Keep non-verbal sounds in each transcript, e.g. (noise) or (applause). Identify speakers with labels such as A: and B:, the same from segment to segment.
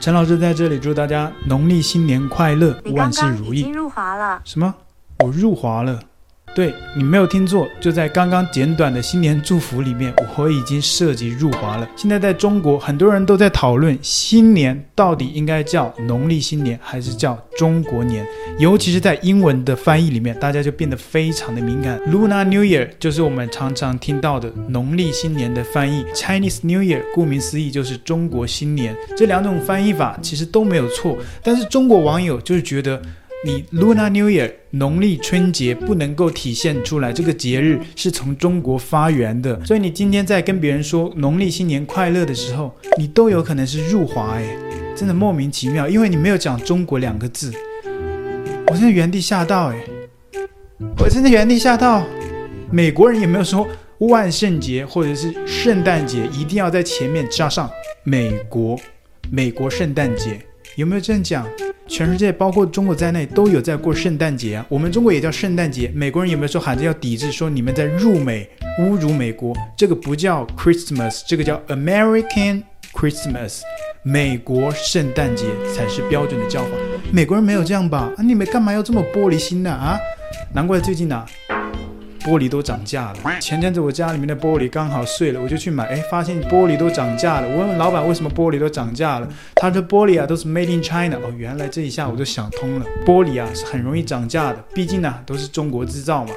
A: 陈老师在这里祝大家农历新年快乐，万事如意。
B: 已经入华了？
A: 什么？我入华了？对，你没有听错，就在刚刚简短的新年祝福里面，我已经涉及入华了。现在在中国，很多人都在讨论新年到底应该叫农历新年还是叫中国年，尤其是在英文的翻译里面，大家就变得非常的敏感。Lunar New Year 就是我们常常听到的农历新年的翻译，Chinese New Year 顾名思义就是中国新年。这两种翻译法其实都没有错，但是中国网友就是觉得。你 Lunar New Year 农历春节不能够体现出来，这个节日是从中国发源的，所以你今天在跟别人说农历新年快乐的时候，你都有可能是入华哎，真的莫名其妙，因为你没有讲中国两个字，我真的原地吓到哎，我真的原地吓到，美国人也没有说万圣节或者是圣诞节一定要在前面加上美国，美国圣诞节？有没有这样讲？全世界包括中国在内都有在过圣诞节啊，我们中国也叫圣诞节。美国人有没有说喊着要抵制，说你们在入美、侮辱美国？这个不叫 Christmas，这个叫 American Christmas，美国圣诞节才是标准的叫法。美国人没有这样吧？啊，你们干嘛要这么玻璃心呢？啊，难怪最近啊。玻璃都涨价了。前阵子我家里面的玻璃刚好碎了，我就去买，哎，发现玻璃都涨价了。我问问老板为什么玻璃都涨价了，他说玻璃啊都是 made in China。哦，原来这一下我就想通了，玻璃啊是很容易涨价的，毕竟呢、都是中国制造嘛。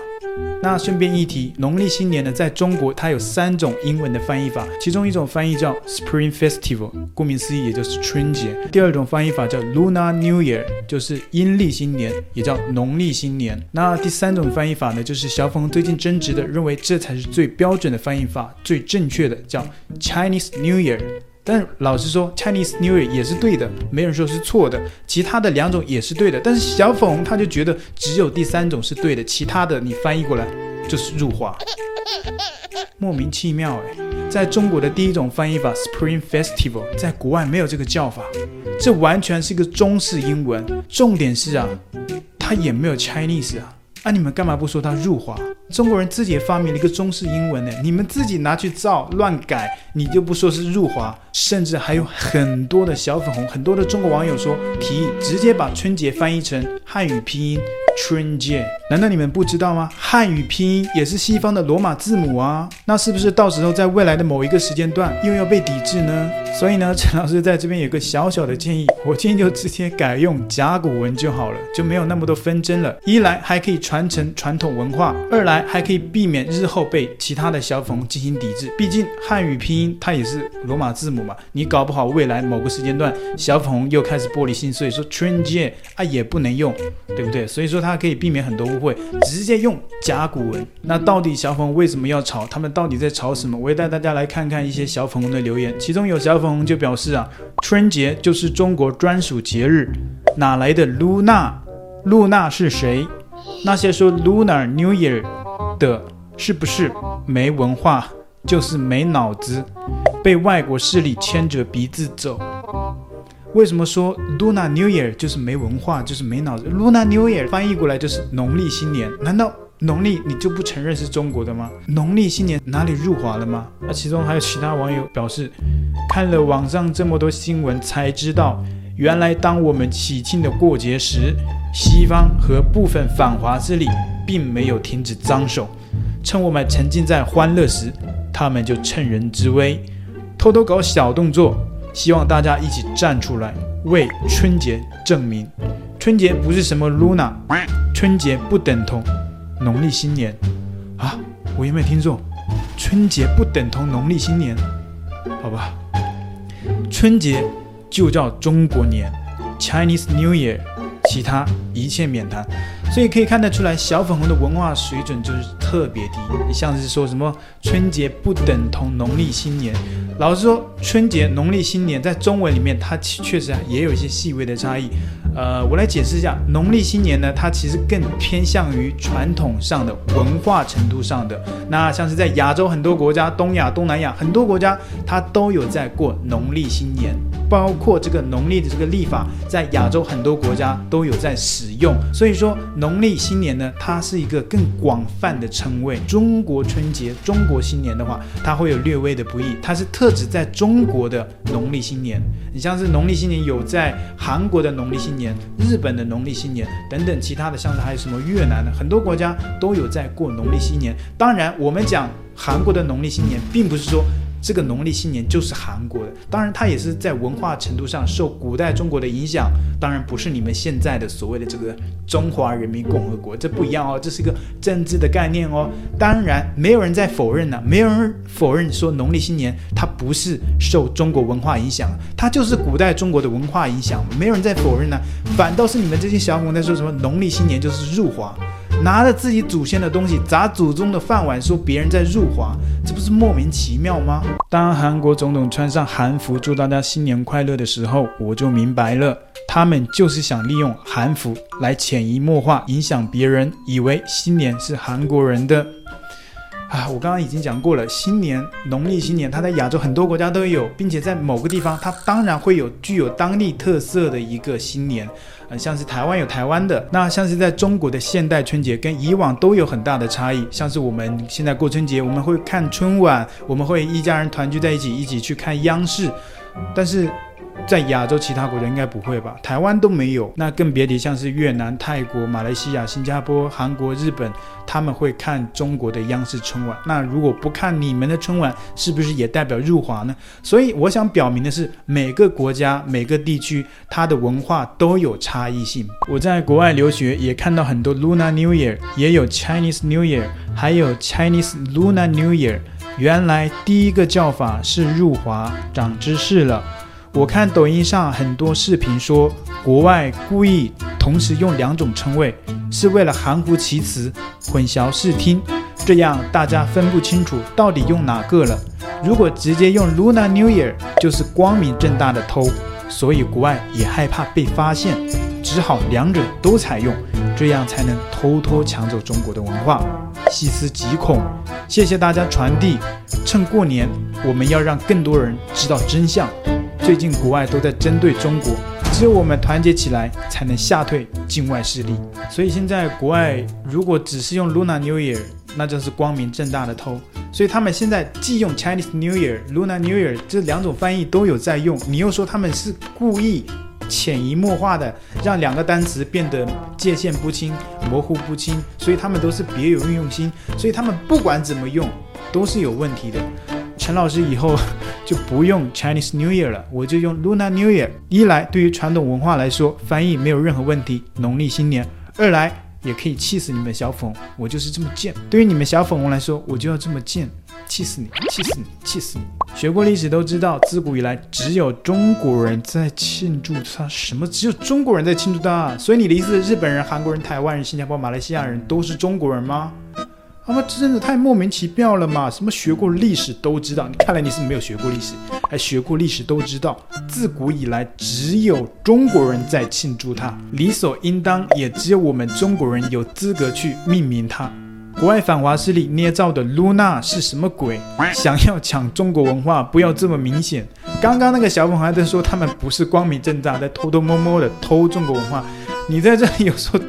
A: 那顺便一提，农历新年呢，在中国它有三种英文的翻译法，其中一种翻译叫 Spring Festival，顾名思义也就是春节；第二种翻译法叫 Lunar New Year，就是阴历新年，也叫农历新年。那第三种翻译法呢，就是小粉红最近争执的，认为这才是最标准的翻译法，最正确的叫 Chinese New Year。但老实说，Chinese New Year 也是对的，没人说是错的。其他的两种也是对的，但是小粉红他就觉得只有第三种是对的，其他的你翻译过来就是入华，莫名其妙哎。在中国的第一种翻译法 Spring Festival，在国外没有这个叫法，这完全是一个中式英文。重点是啊，它也没有 Chinese 啊，那你们干嘛不说它入华？中国人自己也发明了一个中式英文呢，你们自己拿去造乱改，你就不说是入华，甚至还有很多的小粉红，很多的中国网友说提议直接把春节翻译成汉语拼音。春节，难道你们不知道吗？汉语拼音也是西方的罗马字母啊，那是不是到时候在未来的某一个时间段又要被抵制呢？所以呢，陈老师在这边有个小小的建议，我建议就直接改用甲骨文就好了，就没有那么多纷争了。一来还可以传承传统文化，二来还可以避免日后被其他的小粉红进行抵制。毕竟汉语拼音它也是罗马字母嘛，你搞不好未来某个时间段小粉红又开始玻璃心，所以说春节啊也不能用，对不对？所以说。它它可以避免很多误会，直接用甲骨文。那到底小粉红为什么要吵？他们到底在吵什么？我也带大家来看看一些小粉红的留言。其中有小粉红就表示啊，春节就是中国专属节日，哪来的露娜？露娜是谁？那些说 Luna New Year 的，是不是没文化？就是没脑子，被外国势力牵着鼻子走。为什么说 Luna New Year 就是没文化，就是没脑子？Luna New Year 翻译过来就是农历新年，难道农历你就不承认是中国的吗？农历新年哪里入华了吗？那其中还有其他网友表示，看了网上这么多新闻才知道，原来当我们喜庆的过节时，西方和部分反华势力并没有停止脏手，趁我们沉浸在欢乐时，他们就趁人之危，偷偷搞小动作。希望大家一起站出来，为春节证明，春节不是什么 Luna，春节不等同农历新年啊！我有没有听错？春节不等同农历新年，好吧？春节就叫中国年，Chinese New Year，其他一切免谈。所以可以看得出来，小粉红的文化水准就是特别低。像是说什么春节不等同农历新年。老实说，春节、农历新年在中文里面，它确实也有一些细微的差异。呃，我来解释一下，农历新年呢，它其实更偏向于传统上的文化程度上的。那像是在亚洲很多国家，东亚、东南亚很多国家，它都有在过农历新年。包括这个农历的这个历法，在亚洲很多国家都有在使用。所以说，农历新年呢，它是一个更广泛的称谓。中国春节、中国新年的话，它会有略微的不易，它是特指在中国的农历新年。你像是农历新年有在韩国的农历新年、年日本的农历新年等等其他的，像是还有什么越南的，很多国家都有在过农历新年。当然，我们讲韩国的农历新年，并不是说。这个农历新年就是韩国的，当然它也是在文化程度上受古代中国的影响，当然不是你们现在的所谓的这个中华人民共和国，这不一样哦，这是一个政治的概念哦。当然没有人在否认呢，没有人否认说农历新年它不是受中国文化影响，它就是古代中国的文化影响，没有人在否认呢，反倒是你们这些小粉在说什么农历新年就是入华。拿着自己祖先的东西砸祖宗的饭碗，说别人在入华，这不是莫名其妙吗？当韩国总统穿上韩服祝大家新年快乐的时候，我就明白了，他们就是想利用韩服来潜移默化影响别人，以为新年是韩国人的。啊，我刚刚已经讲过了，新年农历新年，它在亚洲很多国家都有，并且在某个地方，它当然会有具有当地特色的一个新年，呃，像是台湾有台湾的，那像是在中国的现代春节，跟以往都有很大的差异。像是我们现在过春节，我们会看春晚，我们会一家人团聚在一起，一起去看央视，但是。在亚洲其他国家应该不会吧？台湾都没有，那更别提像是越南、泰国、马来西亚、新加坡、韩国、日本，他们会看中国的央视春晚。那如果不看你们的春晚，是不是也代表入华呢？所以我想表明的是，每个国家、每个地区，它的文化都有差异性。我在国外留学，也看到很多 Lunar New Year，也有 Chinese New Year，还有 Chinese Lunar New Year。原来第一个叫法是入华，长知识了。我看抖音上很多视频说，国外故意同时用两种称谓，是为了含糊其辞、混淆视听，这样大家分不清楚到底用哪个了。如果直接用 Luna New Year，就是光明正大的偷，所以国外也害怕被发现，只好两者都采用，这样才能偷偷抢走中国的文化。细思极恐，谢谢大家传递。趁过年，我们要让更多人知道真相。最近国外都在针对中国，只有我们团结起来，才能吓退境外势力。所以现在国外如果只是用 Lunar New Year，那就是光明正大的偷。所以他们现在既用 Chinese New Year、Lunar New Year 这两种翻译都有在用。你又说他们是故意潜移默化的让两个单词变得界限不清、模糊不清，所以他们都是别有用心。所以他们不管怎么用都是有问题的。陈老师以后 (laughs) 就不用 Chinese New Year 了，我就用 Lunar New Year。一来，对于传统文化来说，翻译没有任何问题，农历新年；二来，也可以气死你们小粉，我就是这么贱。对于你们小粉红来说，我就要这么贱，气死你，气死你，气死你！学过历史都知道，自古以来只有中国人在庆祝它，什么？只有中国人在庆祝它？所以你的意思，日本人、韩国人、台湾人、新加坡、马来西亚人都是中国人吗？他们真的太莫名其妙了嘛！什么学过历史都知道，你看来你是没有学过历史，还学过历史都知道，自古以来只有中国人在庆祝它，理所应当，也只有我们中国人有资格去命名它。国外反华势力捏造的 Luna 是什么鬼？想要抢中国文化，不要这么明显。刚刚那个小粉还在说他们不是光明正大，在偷偷摸摸的偷中国文化，你在这里有说。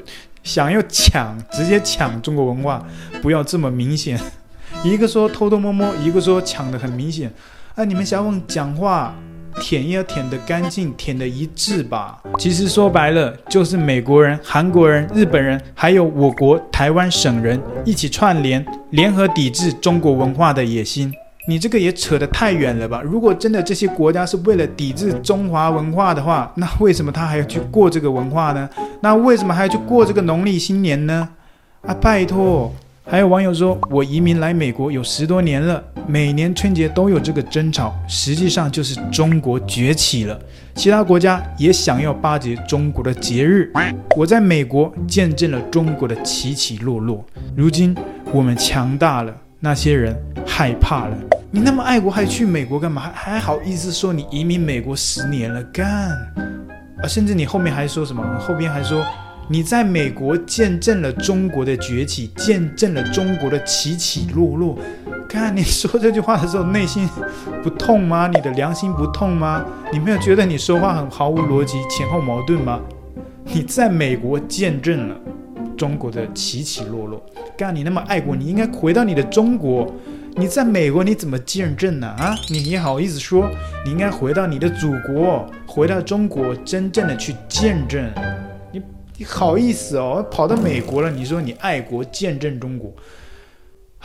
A: 想要抢，直接抢中国文化，不要这么明显。(laughs) 一个说偷偷摸摸，一个说抢的很明显。啊，你们小粉讲话舔也要舔得干净，舔的一致吧。其实说白了，就是美国人、韩国人、日本人，还有我国台湾省人一起串联，联合抵制中国文化的野心。你这个也扯得太远了吧？如果真的这些国家是为了抵制中华文化的话，那为什么他还要去过这个文化呢？那为什么还要去过这个农历新年呢？啊，拜托！还有网友说，我移民来美国有十多年了，每年春节都有这个争吵，实际上就是中国崛起了，其他国家也想要巴结中国的节日。我在美国见证了中国的起起落落，如今我们强大了。那些人害怕了。你那么爱国，还去美国干嘛？还还好意思说你移民美国十年了？干啊！甚至你后面还说什么？后边还说你在美国见证了中国的崛起，见证了中国的起起落落。看你说这句话的时候，内心不痛吗？你的良心不痛吗？你没有觉得你说话很毫无逻辑、前后矛盾吗？你在美国见证了中国的起起落落。干，你那么爱国，你应该回到你的中国。你在美国你怎么见证呢？啊，你你好意思说？你应该回到你的祖国，回到中国，真正的去见证。你你好意思哦？跑到美国了，你说你爱国，见证中国。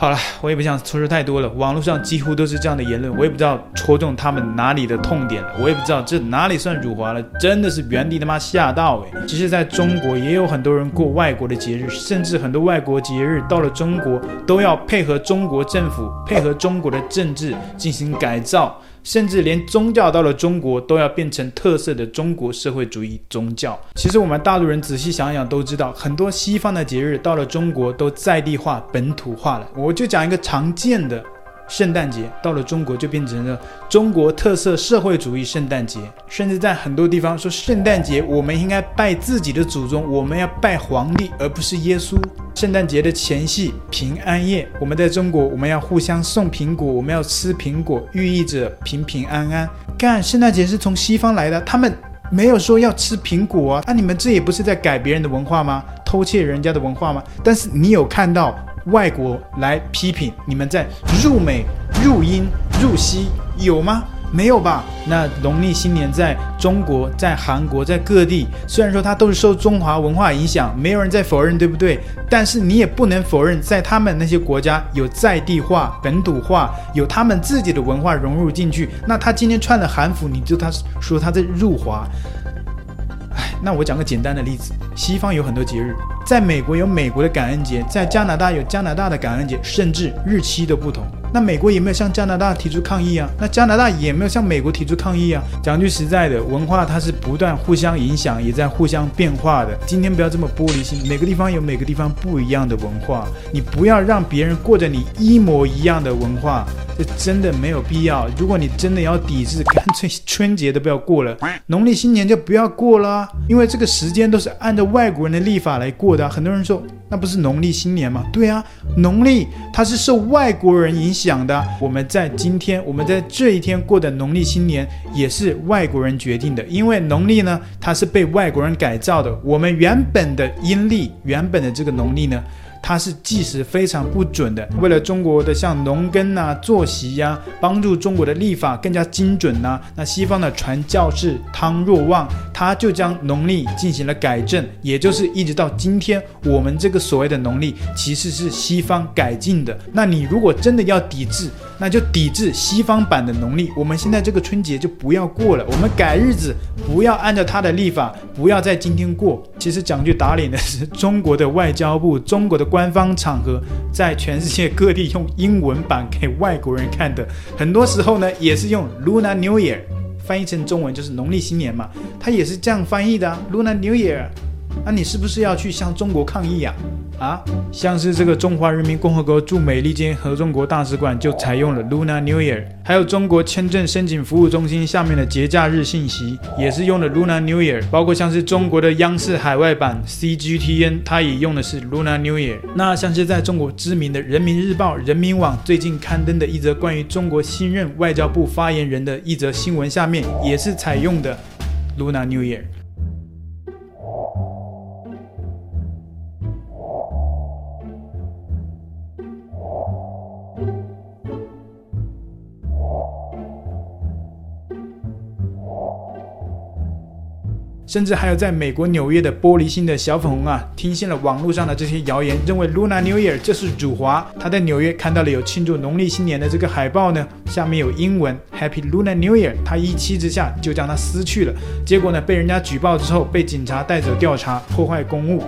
A: 好了，我也不想说说太多了。网络上几乎都是这样的言论，我也不知道戳中他们哪里的痛点了。我也不知道这哪里算辱华了，真的是原地他妈吓到诶。其实在中国也有很多人过外国的节日，甚至很多外国节日到了中国都要配合中国政府，配合中国的政治进行改造。甚至连宗教到了中国都要变成特色的中国社会主义宗教。其实我们大陆人仔细想想都知道，很多西方的节日到了中国都在地化、本土化了。我就讲一个常见的。圣诞节到了中国就变成了中国特色社会主义圣诞节，甚至在很多地方说圣诞节我们应该拜自己的祖宗，我们要拜皇帝而不是耶稣。圣诞节的前夕平安夜，我们在中国我们要互相送苹果，我们要吃苹果，寓意着平平安安。看，圣诞节是从西方来的，他们没有说要吃苹果啊，那、你们这也不是在改别人的文化吗？偷窃人家的文化吗？但是你有看到？外国来批评你们在入美、入英、入西，有吗？没有吧？那农历新年在中国、在韩国、在各地，虽然说它都是受中华文化影响，没有人在否认，对不对？但是你也不能否认，在他们那些国家有在地化、本土化，有他们自己的文化融入进去。那他今天穿的韩服，你就他说他在入华。哎，那我讲个简单的例子，西方有很多节日。在美国有美国的感恩节，在加拿大有加拿大的感恩节，甚至日期都不同。那美国也没有向加拿大提出抗议啊，那加拿大也没有向美国提出抗议啊。讲句实在的，文化它是不断互相影响，也在互相变化的。今天不要这么玻璃心，每个地方有每个地方不一样的文化，你不要让别人过着你一模一样的文化，这真的没有必要。如果你真的要抵制，干脆春节都不要过了，(laughs) 农历新年就不要过了，因为这个时间都是按照外国人的历法来过的。很多人说，那不是农历新年吗？对啊，农历它是受外国人影响的。我们在今天，我们在这一天过的农历新年，也是外国人决定的。因为农历呢，它是被外国人改造的。我们原本的阴历，原本的这个农历呢，它是计时非常不准的，为了中国的像农耕啊、作息呀、啊，帮助中国的立法更加精准呐、啊，那西方的传教士汤若望，他就将农历进行了改正，也就是一直到今天，我们这个所谓的农历其实是西方改进的。那你如果真的要抵制，那就抵制西方版的农历，我们现在这个春节就不要过了，我们改日子，不要按照他的历法，不要在今天过。其实讲句打脸的是，中国的外交部，中国的。官方场合在全世界各地用英文版给外国人看的，很多时候呢也是用 Lunar New Year 翻译成中文就是农历新年嘛，它也是这样翻译的，Lunar New Year。那你是不是要去向中国抗议呀？啊，像是这个中华人民共和国驻美利坚合众国大使馆就采用了 Lunar New Year，还有中国签证申请服务中心下面的节假日信息也是用的 Lunar New Year，包括像是中国的央视海外版 CGTN，它也用的是 Lunar New Year。那像是在中国知名的人民日报、人民网最近刊登的一则关于中国新任外交部发言人的一则新闻，下面也是采用的 Lunar New Year。甚至还有在美国纽约的玻璃心的小粉红啊，听信了网络上的这些谣言，认为 Luna New Year 就是辱华。他在纽约看到了有庆祝农历新年的这个海报呢，下面有英文 Happy Luna New Year，他一气之下就将它撕去了。结果呢，被人家举报之后，被警察带走调查，破坏公务。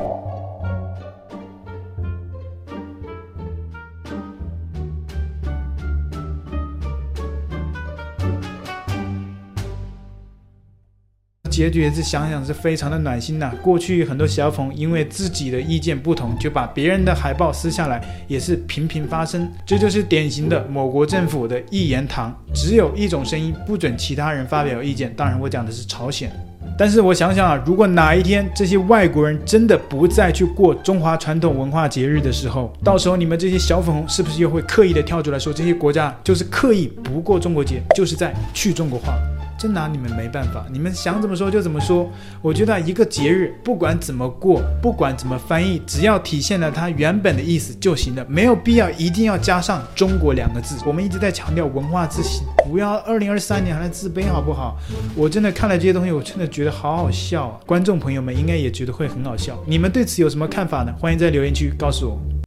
A: 结局也是想想是非常的暖心呐。过去很多小粉因为自己的意见不同，就把别人的海报撕下来，也是频频发生。这就是典型的某国政府的一言堂，只有一种声音，不准其他人发表意见。当然，我讲的是朝鲜。但是我想想啊，如果哪一天这些外国人真的不再去过中华传统文化节日的时候，到时候你们这些小粉红是不是又会刻意的跳出来说这些国家就是刻意不过中国节，就是在去中国化？真拿你们没办法，你们想怎么说就怎么说。我觉得一个节日不管怎么过，不管怎么翻译，只要体现了它原本的意思就行了，没有必要一定要加上“中国”两个字。我们一直在强调文化自信，不要二零二三年还在自卑，好不好？我真的看了这些东西，我真的觉得好好笑啊！观众朋友们应该也觉得会很好笑。你们对此有什么看法呢？欢迎在留言区告诉我。